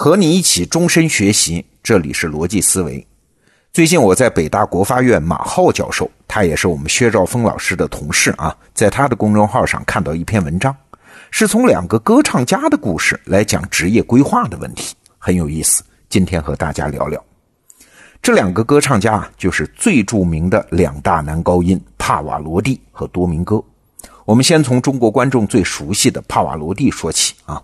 和你一起终身学习，这里是逻辑思维。最近我在北大国发院马浩教授，他也是我们薛兆丰老师的同事啊，在他的公众号上看到一篇文章，是从两个歌唱家的故事来讲职业规划的问题，很有意思。今天和大家聊聊这两个歌唱家，就是最著名的两大男高音帕瓦罗蒂和多明戈。我们先从中国观众最熟悉的帕瓦罗蒂说起啊。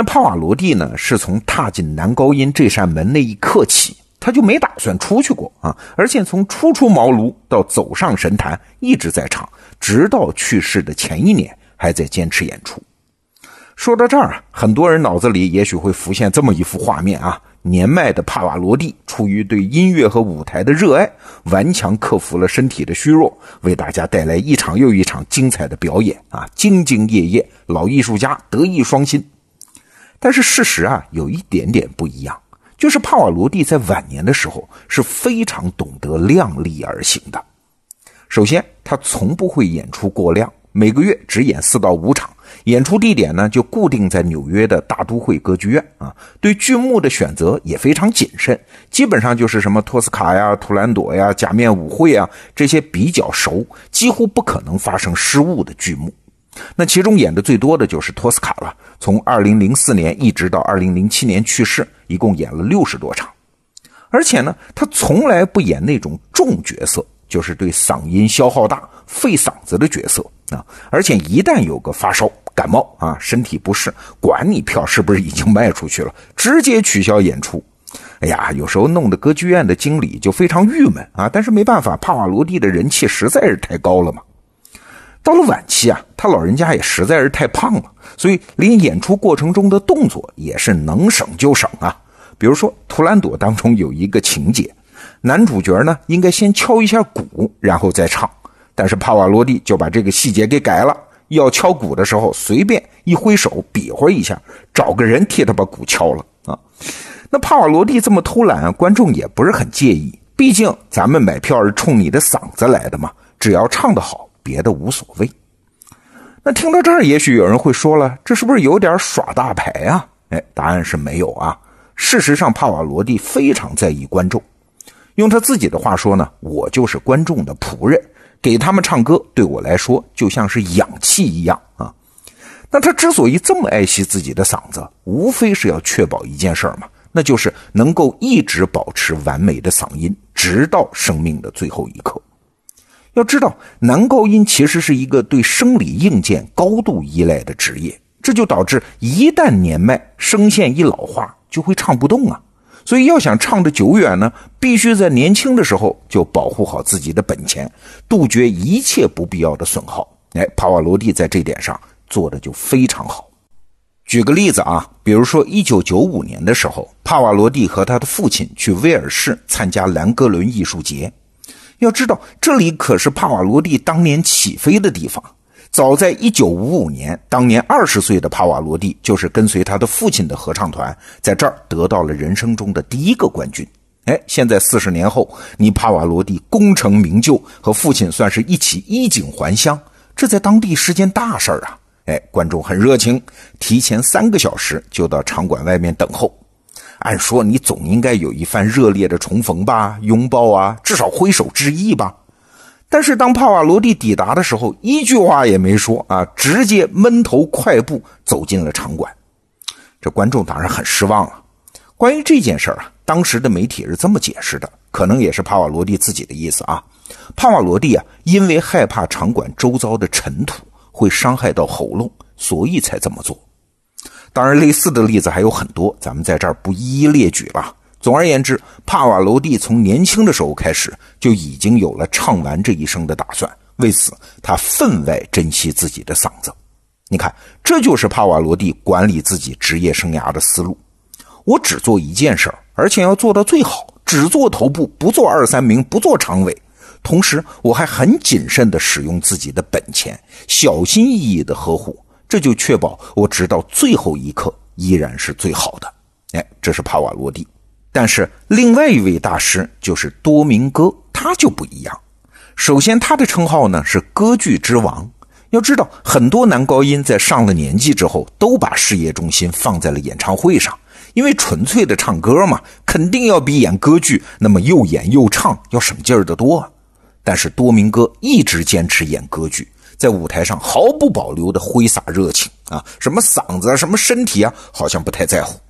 那帕瓦罗蒂呢，是从踏进男高音这扇门那一刻起，他就没打算出去过啊！而且从初出茅庐到走上神坛，一直在唱，直到去世的前一年还在坚持演出。说到这儿，很多人脑子里也许会浮现这么一幅画面啊：年迈的帕瓦罗蒂出于对音乐和舞台的热爱，顽强克服了身体的虚弱，为大家带来一场又一场精彩的表演啊！兢兢业业，老艺术家德艺双馨。但是事实啊，有一点点不一样，就是帕瓦罗蒂在晚年的时候是非常懂得量力而行的。首先，他从不会演出过量，每个月只演四到五场，演出地点呢就固定在纽约的大都会歌剧院啊。对剧目的选择也非常谨慎，基本上就是什么托斯卡呀、图兰朵呀、假面舞会啊这些比较熟、几乎不可能发生失误的剧目。那其中演的最多的就是托斯卡了，从2004年一直到2007年去世，一共演了六十多场。而且呢，他从来不演那种重角色，就是对嗓音消耗大、费嗓子的角色啊。而且一旦有个发烧、感冒啊，身体不适，管你票是不是已经卖出去了，直接取消演出。哎呀，有时候弄得歌剧院的经理就非常郁闷啊。但是没办法，帕瓦罗蒂的人气实在是太高了嘛。到了晚期啊，他老人家也实在是太胖了，所以连演出过程中的动作也是能省就省啊。比如说《图兰朵》当中有一个情节，男主角呢应该先敲一下鼓，然后再唱，但是帕瓦罗蒂就把这个细节给改了，要敲鼓的时候随便一挥手比划一下，找个人替他把鼓敲了啊。那帕瓦罗蒂这么偷懒，观众也不是很介意，毕竟咱们买票是冲你的嗓子来的嘛，只要唱得好。别的无所谓。那听到这儿，也许有人会说了，这是不是有点耍大牌啊？哎，答案是没有啊。事实上，帕瓦罗蒂非常在意观众。用他自己的话说呢，我就是观众的仆人，给他们唱歌，对我来说就像是氧气一样啊。那他之所以这么爱惜自己的嗓子，无非是要确保一件事嘛，那就是能够一直保持完美的嗓音，直到生命的最后一刻。要知道，男高音其实是一个对生理硬件高度依赖的职业，这就导致一旦年迈，声线一老化，就会唱不动啊。所以要想唱得久远呢，必须在年轻的时候就保护好自己的本钱，杜绝一切不必要的损耗。哎，帕瓦罗蒂在这点上做的就非常好。举个例子啊，比如说一九九五年的时候，帕瓦罗蒂和他的父亲去威尔士参加兰格伦艺术节。要知道，这里可是帕瓦罗蒂当年起飞的地方。早在1955年，当年20岁的帕瓦罗蒂就是跟随他的父亲的合唱团，在这儿得到了人生中的第一个冠军。哎，现在四十年后，你帕瓦罗蒂功成名就，和父亲算是一起衣锦还乡，这在当地是件大事儿啊！哎，观众很热情，提前三个小时就到场馆外面等候。按说你总应该有一番热烈的重逢吧，拥抱啊，至少挥手致意吧。但是当帕瓦罗蒂抵达的时候，一句话也没说啊，直接闷头快步走进了场馆。这观众当然很失望了。关于这件事啊，当时的媒体是这么解释的，可能也是帕瓦罗蒂自己的意思啊。帕瓦罗蒂啊，因为害怕场馆周遭的尘土会伤害到喉咙，所以才这么做。当然，类似的例子还有很多，咱们在这儿不一一列举了。总而言之，帕瓦罗蒂从年轻的时候开始就已经有了唱完这一生的打算，为此他分外珍惜自己的嗓子。你看，这就是帕瓦罗蒂管理自己职业生涯的思路：我只做一件事儿，而且要做到最好，只做头部，不做二三名，不做常委。同时，我还很谨慎地使用自己的本钱，小心翼翼地呵护。这就确保我直到最后一刻依然是最好的。哎，这是帕瓦罗蒂。但是另外一位大师就是多明戈，他就不一样。首先，他的称号呢是歌剧之王。要知道，很多男高音在上了年纪之后，都把事业重心放在了演唱会上，因为纯粹的唱歌嘛，肯定要比演歌剧那么又演又唱要省劲儿的多。但是多明戈一直坚持演歌剧，在舞台上毫不保留的挥洒热情啊，什么嗓子啊，什么身体啊，好像不太在乎。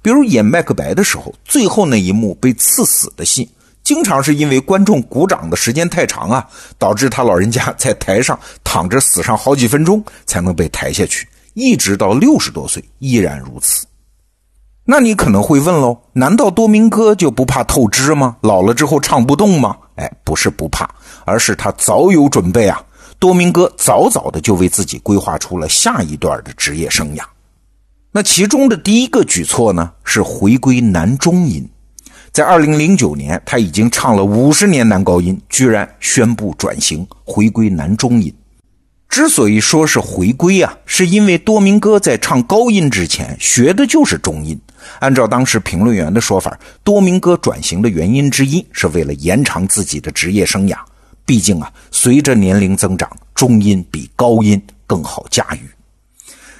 比如演麦克白的时候，最后那一幕被刺死的戏。经常是因为观众鼓掌的时间太长啊，导致他老人家在台上躺着死上好几分钟才能被抬下去，一直到六十多岁依然如此。那你可能会问喽，难道多明哥就不怕透支吗？老了之后唱不动吗？哎，不是不怕，而是他早有准备啊。多明戈早早的就为自己规划出了下一段的职业生涯。那其中的第一个举措呢，是回归男中音。在二零零九年，他已经唱了五十年男高音，居然宣布转型回归男中音。之所以说是回归啊，是因为多明戈在唱高音之前学的就是中音。按照当时评论员的说法，多明戈转型的原因之一是为了延长自己的职业生涯。毕竟啊，随着年龄增长，中音比高音更好驾驭。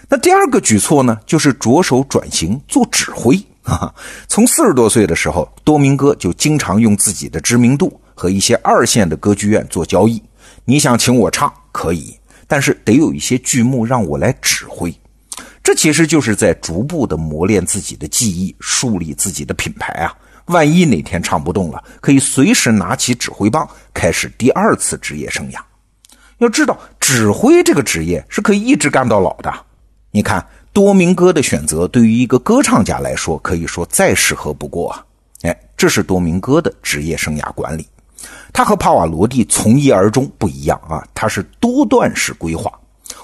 那第二个举措呢，就是着手转型做指挥。从四十多岁的时候，多明戈就经常用自己的知名度和一些二线的歌剧院做交易。你想请我唱可以，但是得有一些剧目让我来指挥。这其实就是在逐步的磨练自己的技艺，树立自己的品牌啊。万一哪天唱不动了，可以随时拿起指挥棒，开始第二次职业生涯。要知道，指挥这个职业是可以一直干到老的。你看。多明戈的选择对于一个歌唱家来说，可以说再适合不过啊！哎，这是多明戈的职业生涯管理。他和帕瓦罗蒂从一而终不一样啊，他是多段式规划。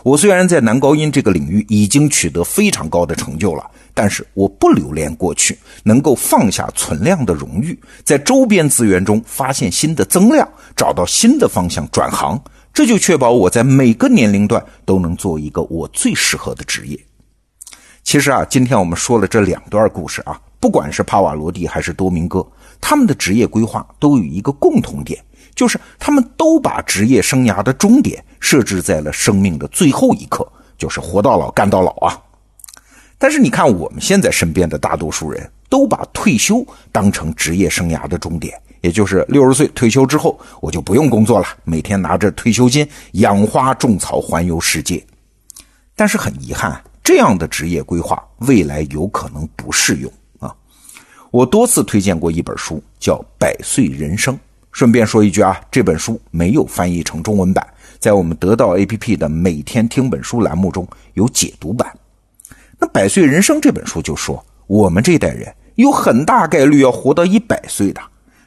我虽然在男高音这个领域已经取得非常高的成就了，但是我不留恋过去，能够放下存量的荣誉，在周边资源中发现新的增量，找到新的方向转行，这就确保我在每个年龄段都能做一个我最适合的职业。其实啊，今天我们说了这两段故事啊，不管是帕瓦罗蒂还是多明戈，他们的职业规划都有一个共同点，就是他们都把职业生涯的终点设置在了生命的最后一刻，就是活到老干到老啊。但是你看我们现在身边的大多数人都把退休当成职业生涯的终点，也就是六十岁退休之后，我就不用工作了，每天拿着退休金养花种草环游世界。但是很遗憾。这样的职业规划未来有可能不适用啊！我多次推荐过一本书，叫《百岁人生》。顺便说一句啊，这本书没有翻译成中文版，在我们得到 APP 的每天听本书栏目中有解读版。那《百岁人生》这本书就说，我们这代人有很大概率要活到一百岁的，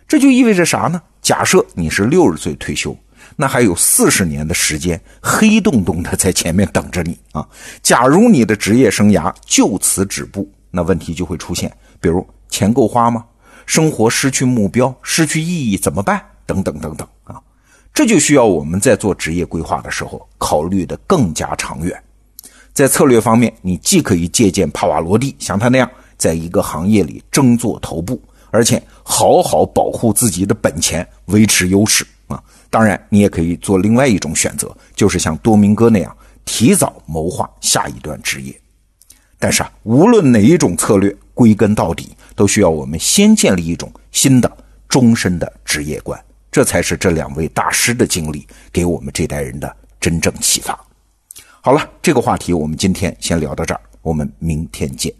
这就意味着啥呢？假设你是六十岁退休。那还有四十年的时间，黑洞洞的在前面等着你啊！假如你的职业生涯就此止步，那问题就会出现，比如钱够花吗？生活失去目标、失去意义怎么办？等等等等啊！这就需要我们在做职业规划的时候考虑的更加长远。在策略方面，你既可以借鉴帕瓦罗蒂，像他那样在一个行业里争做头部，而且好好保护自己的本钱，维持优势啊。当然，你也可以做另外一种选择，就是像多明戈那样提早谋划下一段职业。但是啊，无论哪一种策略，归根到底都需要我们先建立一种新的终身的职业观，这才是这两位大师的经历给我们这代人的真正启发。好了，这个话题我们今天先聊到这儿，我们明天见。